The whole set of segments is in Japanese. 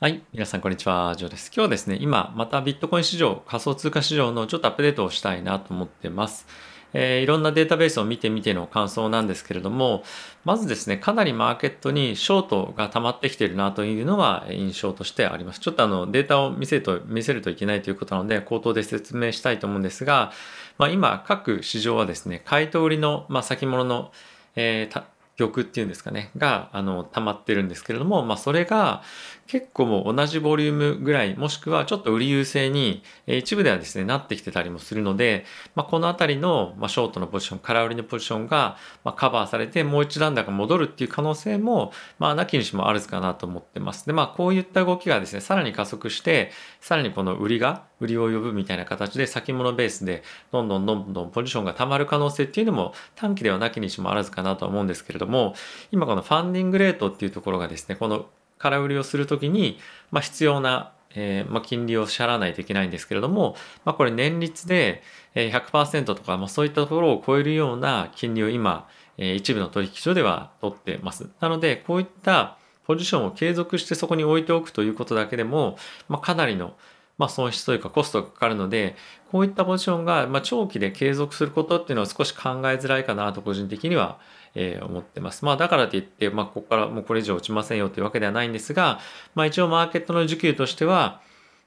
はい。皆さん、こんにちは。ジョーです。今日はですね、今、またビットコイン市場、仮想通貨市場のちょっとアップデートをしたいなと思ってます。えー、いろんなデータベースを見てみての感想なんですけれども、まずですね、かなりマーケットにショートが溜まってきているなというのは印象としてあります。ちょっとあの、データを見せると、見せるといけないということなので、口頭で説明したいと思うんですが、まあ、今、各市場はですね、買いと売りの、まあ、先物の、えー、玉っていうんですかね、が、あの、溜まってるんですけれども、まあ、それが結構もう同じボリュームぐらい、もしくはちょっと売り優勢に、一部ではですね、なってきてたりもするので、まあ、このあたりの、まあ、ショートのポジション、空売りのポジションが、まあ、カバーされて、もう一段高戻るっていう可能性も、まあ、なきにしもあるかなと思ってます。で、まあ、こういった動きがですね、さらに加速して、さらにこの売りが、売りを呼ぶみたいな形で先物ベースでどんどんどんどんポジションが溜まる可能性っていうのも短期ではなきにしもあらずかなとは思うんですけれども今このファンディングレートっていうところがですねこの空売りをするときに、まあ、必要なえー、まあ、金利を支払わないといけないんですけれども、まあ、これ年率で100%とか、まあ、そういったところを超えるような金利を今、えー、一部の取引所では取ってます。なので、こういったポジションを継続してそこに置いておくということだけでも、まあ、かなりのまあ、損失というかコストがかかるので、こういったポジションが、ま長期で継続することっていうのは少し考えづらいかなと個人的には、え思ってます。まあ、だからといって、まあ、ここからもうこれ以上落ちませんよというわけではないんですが、まあ、一応マーケットの需給としては、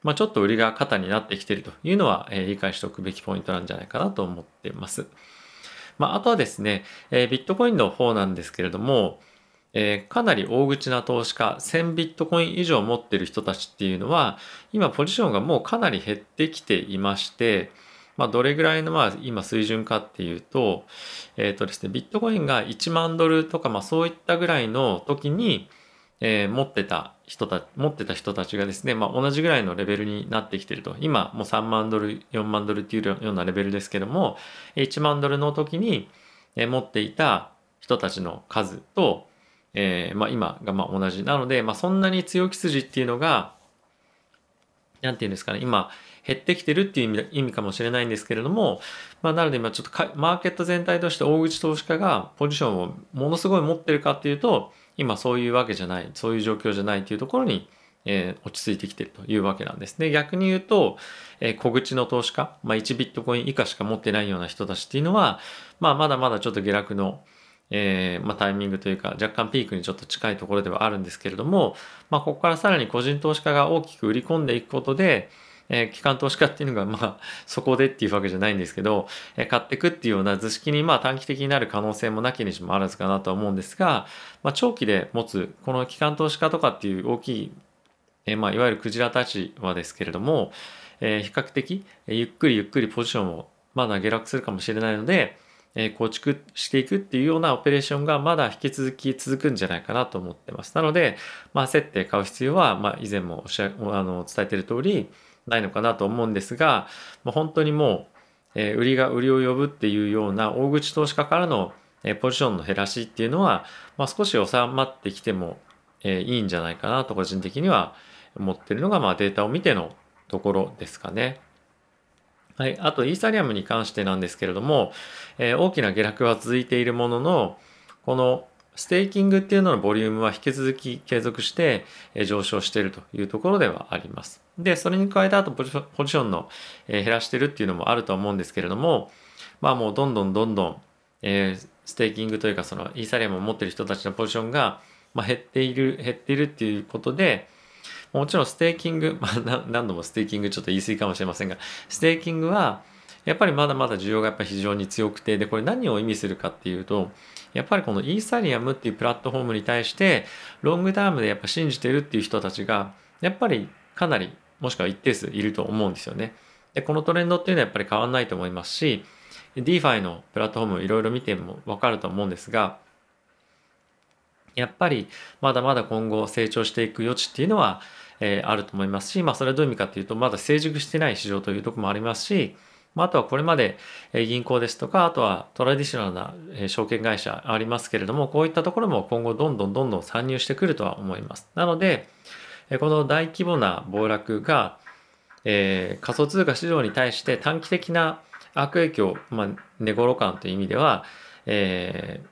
まあ、ちょっと売りが肩になってきているというのは、え理解しておくべきポイントなんじゃないかなと思ってます。まあ、あとはですね、えビットコインの方なんですけれども、えー、かなり大口な投資家1000ビットコイン以上持ってる人たちっていうのは今ポジションがもうかなり減ってきていまして、まあ、どれぐらいのまあ今水準かっていうと,、えーとですね、ビットコインが1万ドルとかまあそういったぐらいの時に、えー、持ってた人た持ってた人たちがですね、まあ、同じぐらいのレベルになってきてると。今もう3万ドル4万ドルっていうようなレベルですけども1万ドルの時に持っていた人たちの数とえー、まあ、今がま同じなので、まあ、そんなに強気筋っていうのが何て言うんですかね今減ってきてるっていう意味意味かもしれないんですけれども、まあ、なので今ちょっとマーケット全体として大口投資家がポジションをものすごい持ってるかっていうと今そういうわけじゃないそういう状況じゃないっていうところに、えー、落ち着いてきてるというわけなんですね。逆に言うと、えー、小口の投資家、まあ、1ビットコイン以下しか持ってないような人たちっていうのは、まあ、まだまだちょっと下落のえー、まあ、タイミングというか若干ピークにちょっと近いところではあるんですけれども、まあ、ここからさらに個人投資家が大きく売り込んでいくことで、えー、機関投資家っていうのが、まあ、そこでっていうわけじゃないんですけど、えー、買っていくっていうような図式に、まあ、短期的になる可能性もなきにしもあらずかなとは思うんですが、まあ、長期で持つ、この機関投資家とかっていう大きい、えー、まあ、いわゆるクジラたちはですけれども、えー、比較的、ゆっくりゆっくりポジションをまだ下落するかもしれないので、え構築していくっていうようなオペレーションがまだ引き続き続くんじゃないかなと思ってます。なので、まあ、設定買う必要は、まあ、以前もおしゃあの伝えている通りないのかなと思うんですが、まあ、本当にもう、え売りが売りを呼ぶっていうような大口投資家からの、えポジションの減らしっていうのは、まあ、少し収まってきても、えいいんじゃないかなと個人的には思ってるのが、まあ、データを見てのところですかね。はい。あと、イーサリアムに関してなんですけれども、えー、大きな下落は続いているものの、このステーキングっていうののボリュームは引き続き継続して上昇しているというところではあります。で、それに加えてあとポジションの減らしてるっていうのもあると思うんですけれども、まあもうどんどんどんどん、えー、ステーキングというかそのイーサリアムを持ってる人たちのポジションが、まあ、減っている、減っているっていうことで、もちろんステーキング、まあ、何度もステーキングちょっと言い過ぎかもしれませんが、ステーキングは、やっぱりまだまだ需要がやっぱ非常に強くて、で、これ何を意味するかっていうと、やっぱりこのイーサリアムっていうプラットフォームに対して、 long term でやっぱ信じてるっていう人たちが、やっぱりかなり、もしくは一定数いると思うんですよね。で、このトレンドっていうのはやっぱり変わんないと思いますし、DeFi のプラットフォームいろいろ見てもわかると思うんですが、やっぱりまだまだ今後成長していく余地っていうのは、えー、あると思いますし、まあ、それはどういう意味かっていうと、まだ成熟してない市場というとこもありますし、まあ、あとはこれまで銀行ですとか、あとはトラディショナルな証券会社ありますけれども、こういったところも今後どんどんどんどん参入してくるとは思います。なので、この大規模な暴落が、えー、仮想通貨市場に対して短期的な悪影響、まあ、寝頃感という意味では、えー、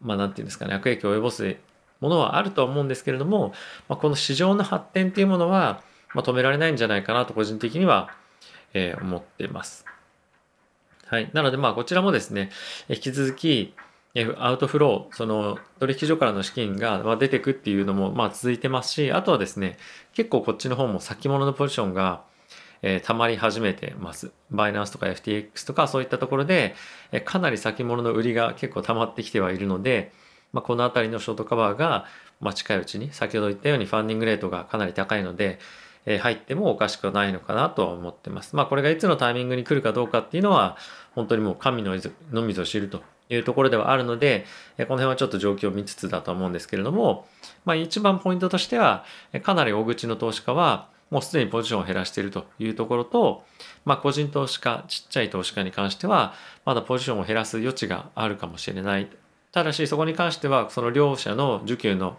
まあ、なんていうんですかね、悪影響を及ぼすものはあるとは思うんですけれども、まあ、この市場の発展っていうものは、まあ、止められないんじゃないかなと個人的には、えー、思っています。はい。なので、まあ、こちらもですね、引き続き、アウトフロー、その取引所からの資金が出てくっていうのもまあ続いてますし、あとはですね、結構こっちの方も先物のポジションが、えー、溜まり始めてます。バイナンスとか FTX とかそういったところで、えー、かなり先物の売りが結構溜まってきてはいるので、まあ、この辺りのショートカバーが、まあ、近いうちに先ほど言ったようにファンディングレートがかなり高いので、えー、入ってもおかしくはないのかなとは思ってます。まあこれがいつのタイミングに来るかどうかっていうのは本当にもう神のみぞ知るというところではあるので、この辺はちょっと状況を見つつだと思うんですけれども、まあ、一番ポイントとしては、かなり大口の投資家は、もうすでにポジションを減らしているというところと、まあ、個人投資家、ちっちゃい投資家に関しては、まだポジションを減らす余地があるかもしれない。ただし、そこに関しては、その両者の需給の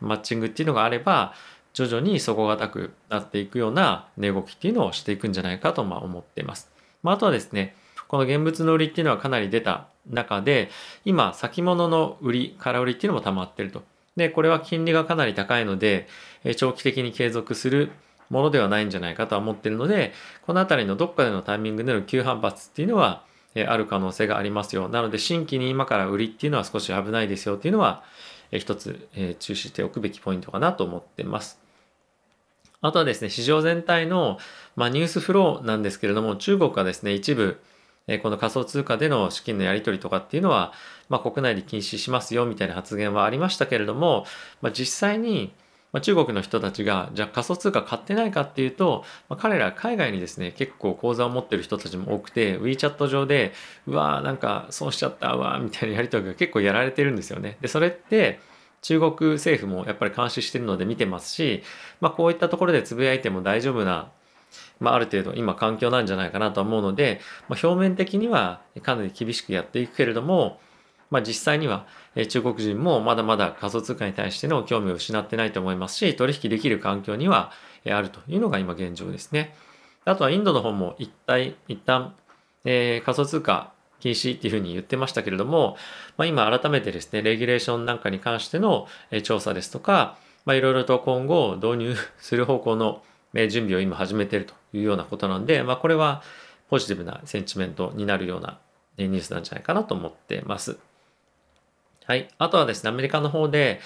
マッチングっていうのがあれば、徐々に底堅くなっていくような値動きっていうのをしていくんじゃないかとま思っています。まあ、あとはですね、この現物の売りっていうのはかなり出た中で、今、先物の売り、空売りっていうのも溜まってると。で、これは金利がかなり高いので、長期的に継続するものではないんじゃないかとは思ってるので、このあたりのどっかでのタイミングでの急反発っていうのは、ある可能性がありますよ。なので、新規に今から売りっていうのは少し危ないですよっていうのは、一つ注視しておくべきポイントかなと思ってます。あとはですね、市場全体の、まあ、ニュースフローなんですけれども、中国はですね、一部、えこの仮想通貨での資金のやり取りとかっていうのは、まあ、国内で禁止しますよみたいな発言はありましたけれども、まあ、実際にま中国の人たちがじゃあ仮想通貨買ってないかっていうと、まあ、彼ら海外にですね結構口座を持ってる人たちも多くて WeChat 上でうわーなんか損しちゃったわーみたいなやり取りが結構やられてるんですよね。でそれって中国政府もやっぱり監視してるので見てますし、まあ、こういったところでつぶやいても大丈夫なまあ、ある程度今環境なんじゃないかなと思うので、まあ、表面的にはかなり厳しくやっていくけれども、まあ、実際には中国人もまだまだ仮想通貨に対しての興味を失ってないと思いますし取引できる環境にはあるというのが今現状ですね。あとはインドの方も一体一旦、えー、仮想通貨禁止っていうふうに言ってましたけれども、まあ、今改めてですねレギュレーションなんかに関しての調査ですとか、いろいろと今後導入する方向の準備を今始めているというようなことなんで、まあ、これはポジティブなセンチメントになるようなニュースなんじゃないかなと思ってます。はい。あとはですね、アメリカの方で、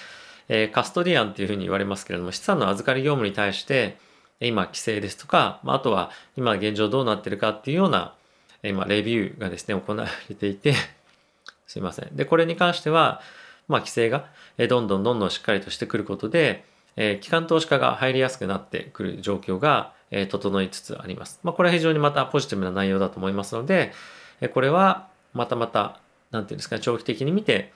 えー、カストディアンっていうふうに言われますけれども、資産の預かり業務に対して、今、規制ですとか、まあ、とは今現状どうなってるかっていうような、今、レビューがですね、行われていて すいません。で、これに関しては、まあ、規制がどんどんどんどんしっかりとしてくることで、えー、機関投資家が入りやすくなってくる状況が、えー、整いつつあります。まあ、これは非常にまたポジティブな内容だと思いますので、え、これはまたまた、なんていうんですか、長期的に見て、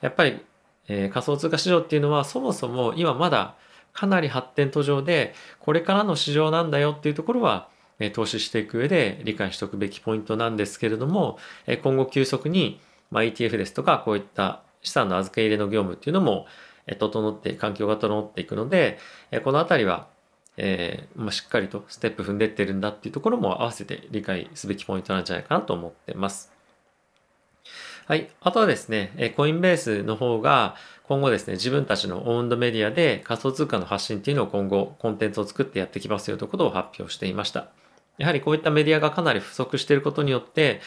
やっぱり、えー、仮想通貨市場っていうのはそもそも今まだかなり発展途上で、これからの市場なんだよっていうところは、え、投資していく上で理解しておくべきポイントなんですけれども、え、今後急速に、ま、ETF ですとか、こういった資産の預け入れの業務っていうのも、整って、環境が整っていくので、このあたりは、えーまあ、しっかりとステップ踏んでってるんだっていうところも合わせて理解すべきポイントなんじゃないかなと思ってます。はい。あとはですね、コインベースの方が今後ですね、自分たちのオウンドメディアで仮想通貨の発信っていうのを今後コンテンツを作ってやってきますよということを発表していました。やはりこういったメディアがかなり不足していることによって、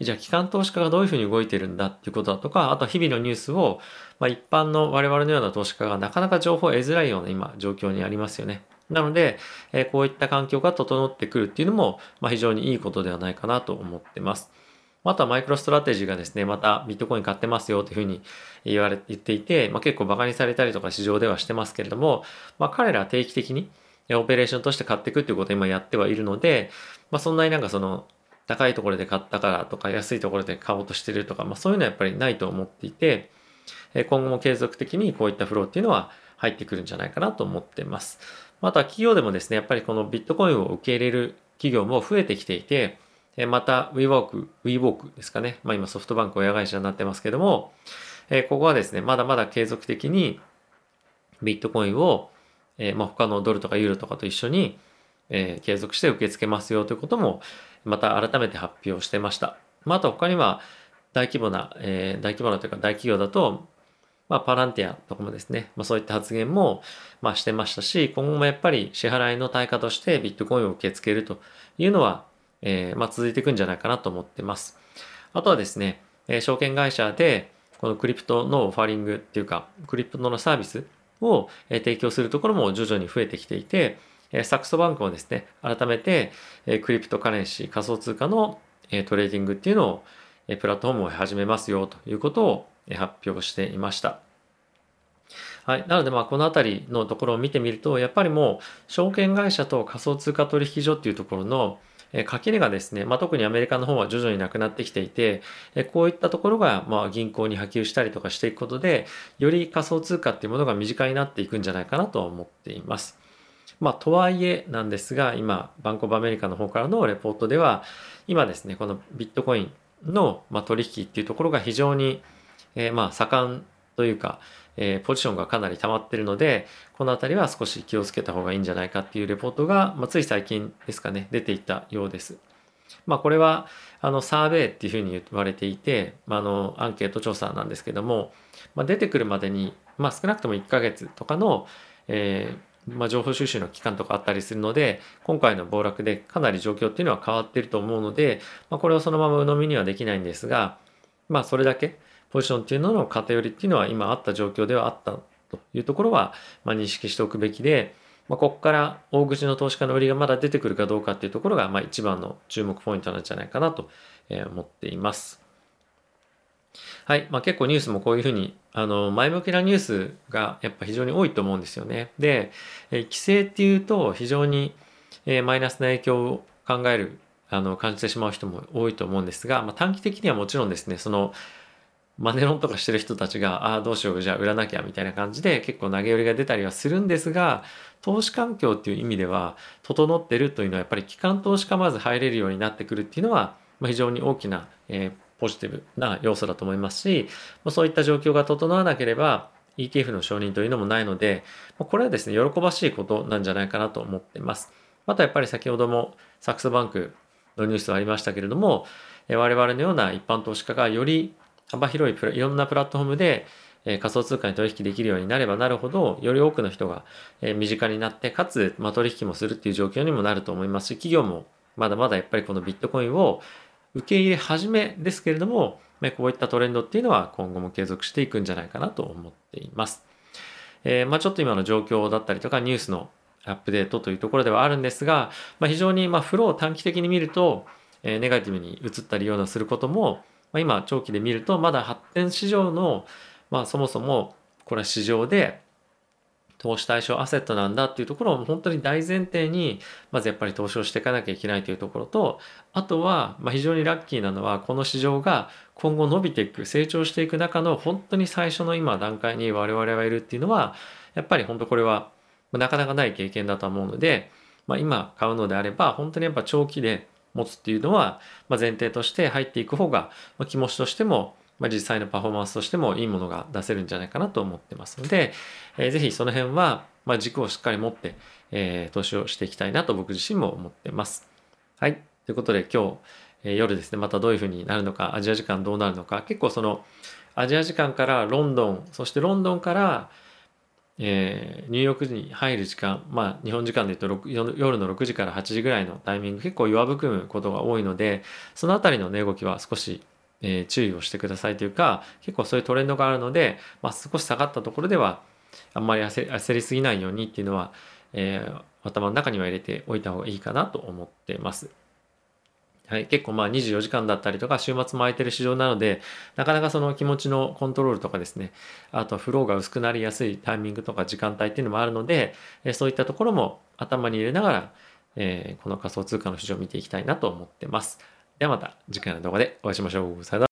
じゃあ機関投資家がどういうふうに動いてるんだっていうことだとか、あと日々のニュースを、まあ、一般の我々のような投資家がなかなか情報を得づらいような今状況にありますよね。なので、え、こういった環境が整ってくるっていうのも、まあ、非常にいいことではないかなと思ってます。あとはマイクロストラテジーがですね、またビットコイン買ってますよというふうに言われ、言っていて、まあ、結構馬鹿にされたりとか市場ではしてますけれども、まあ、彼らは定期的にオペレーションとして買っていくっていうことを今やってはいるので、まあ、そんなになんかその高いところで買ったからとか安いところで買おうとしてるとか、まあ、そういうのはやっぱりないと思っていて今後も継続的にこういったフローっていうのは入ってくるんじゃないかなと思ってます。また企業でもですね、やっぱりこのビットコインを受け入れる企業も増えてきていて、また WeWork、WeWork ですかね。まあ今ソフトバンク親会社になってますけども、ここはですね、まだまだ継続的にビットコインを、まあ、他のドルとかユーロとかと一緒にえ、継続して受け付けますよということも、また改めて発表してました。まあ、あと他には、大規模な、え、大規模なというか大企業だと、まあ、パランティアとかもですね、まあ、そういった発言も、まあ、してましたし、今後もやっぱり支払いの対価としてビットコインを受け付けるというのは、えー、まあ、続いていくんじゃないかなと思ってます。あとはですね、えー、証券会社で、この crypto の offering っていうか、 crypto のサービスを提供するところも徐々に増えてきていて、サクソバンクもですね、改めて cryptocurrency、仮想通貨のトレーディングっていうのをプラットフォームを始めますよということを発表していました。はい。なので、まあ、このあたりのところを見てみると、やっぱりもう、証券会社と仮想通貨取引所っていうところの、え垣根がですね、まあ、特にアメリカの方は徐々になくなってきていて、えこういったところが、まあ、銀行に波及したりとかしていくことで、より仮想通貨っていうものが身近になっていくんじゃないかなと思っています。まあ、とはいえなんですが、今、バンコブアメリカの方からのレポートでは、今ですね、このビットコインの、ま取引っていうところが非常に、え、まあ盛んというか、えー、ポジションがかなり溜まってるので、この辺りは少し気をつけた方がいいんじゃないかっていうレポートが、まあ、つい最近ですかね、出ていたようです。まあ、これは、あの、サーベイっていうふうに言われていて、まあ、あの、アンケート調査なんですけども、まあ、出てくるまでに、まあ、少なくとも1ヶ月とかの、えー、まあ、情報収集の期間とかあったりするので、今回の暴落でかなり状況っていうのは変わってると思うので、まあ、これをそのまま鵜呑みにはできないんですが、まあ、それだけ、ポジションっていうのの偏りっていうのは今あった状況ではあったというところは、まあ、認識しておくべきで、まあ、ここから大口の投資家の売りがまだ出てくるかどうかっていうところが、まあ、一番の注目ポイントなんじゃないかなと思っています。はい。まあ、結構ニュースもこういうふうに、あの、前向きなニュースがやっぱ非常に多いと思うんですよね。で、え規制っていうと非常に、えマイナスな影響を考える、あの、感じてしまう人も多いと思うんですが、まあ、短期的にはもちろんですね、その、マネロンとかしてる人たちが、ああ、どうしよう、じゃあ売らなきゃみたいな感じで結構投げ売りが出たりはするんですが、投資環境っていう意味では、整ってるというのはやっぱり機関投資家まず入れるようになってくるっていうのは、ま、非常に大きな、えー、ポジティブな要素だと思いますし、ま、そういった状況が整わなければ、ETF の承認というのもないので、ま、これはですね、喜ばしいことなんじゃないかなと思っています。あとやっぱり先ほどもサクスバンクのニュースはありましたけれども、我々のような一般投資家がより幅広いいろんなプラットフォームで、え仮想通貨に取引できるようになればなるほど、より多くの人が、え身近になって、かつ、ま取引もするっていう状況にもなると思いますし、企業もまだまだやっぱりこのビットコインを受け入れ始めですけれども、こういったトレンドっていうのは今後も継続していくんじゃないかなと思っています。えー、まあ、ちょっと今の状況だったりとかニュースのアップデートというところではあるんですが、まあ、非常にまフローを短期的に見ると、えネガティブに移ったりようなすることもまあ、今長期で見るとまだ発展市場の、まあ、そもそもこれは市場で投資対象アセットなんだっていうところを本当に大前提にまずやっぱり投資をしていかなきゃいけないというところとあとはま非常にラッキーなのはこの市場が今後伸びていく成長していく中の本当に最初の今段階に我々はいるっていうのはやっぱり本当これはなかなかない経験だと思うので、まあ、今買うのであれば本当にやっぱ長期で持つっていうのは、ま前提として入っていく方が、ま気持ちとしても、ま実際のパフォーマンスとしてもいいものが出せるんじゃないかなと思ってますので、えー、ぜひその辺は、ま軸をしっかり持って、えー、投資をしていきたいなと僕自身も思ってます。はい。ということで今日、えー、夜ですね、またどういうふうになるのか、アジア時間どうなるのか、結構そのアジア時間からロンドン、そしてロンドンから、えー、ニューヨークに入る時間、まあ、日本時間で言うと夜の6時から8時ぐらいのタイミング結構弱含むことが多いのでその辺りの値動きは少し、えー、注意をしてくださいというか結構そういうトレンドがあるので、まあ、少し下がったところではあんまり焦りすぎないようにっていうのは、えー、頭の中には入れておいた方がいいかなと思ってます。はい、結構まあ24時間だったりとか週末も空いてる市場なのでなかなかその気持ちのコントロールとかですねあとフローが薄くなりやすいタイミングとか時間帯っていうのもあるのでそういったところも頭に入れながら、えー、この仮想通貨の市場を見ていきたいなと思ってます。ではまた次回の動画でお会いしましょう。さよなら。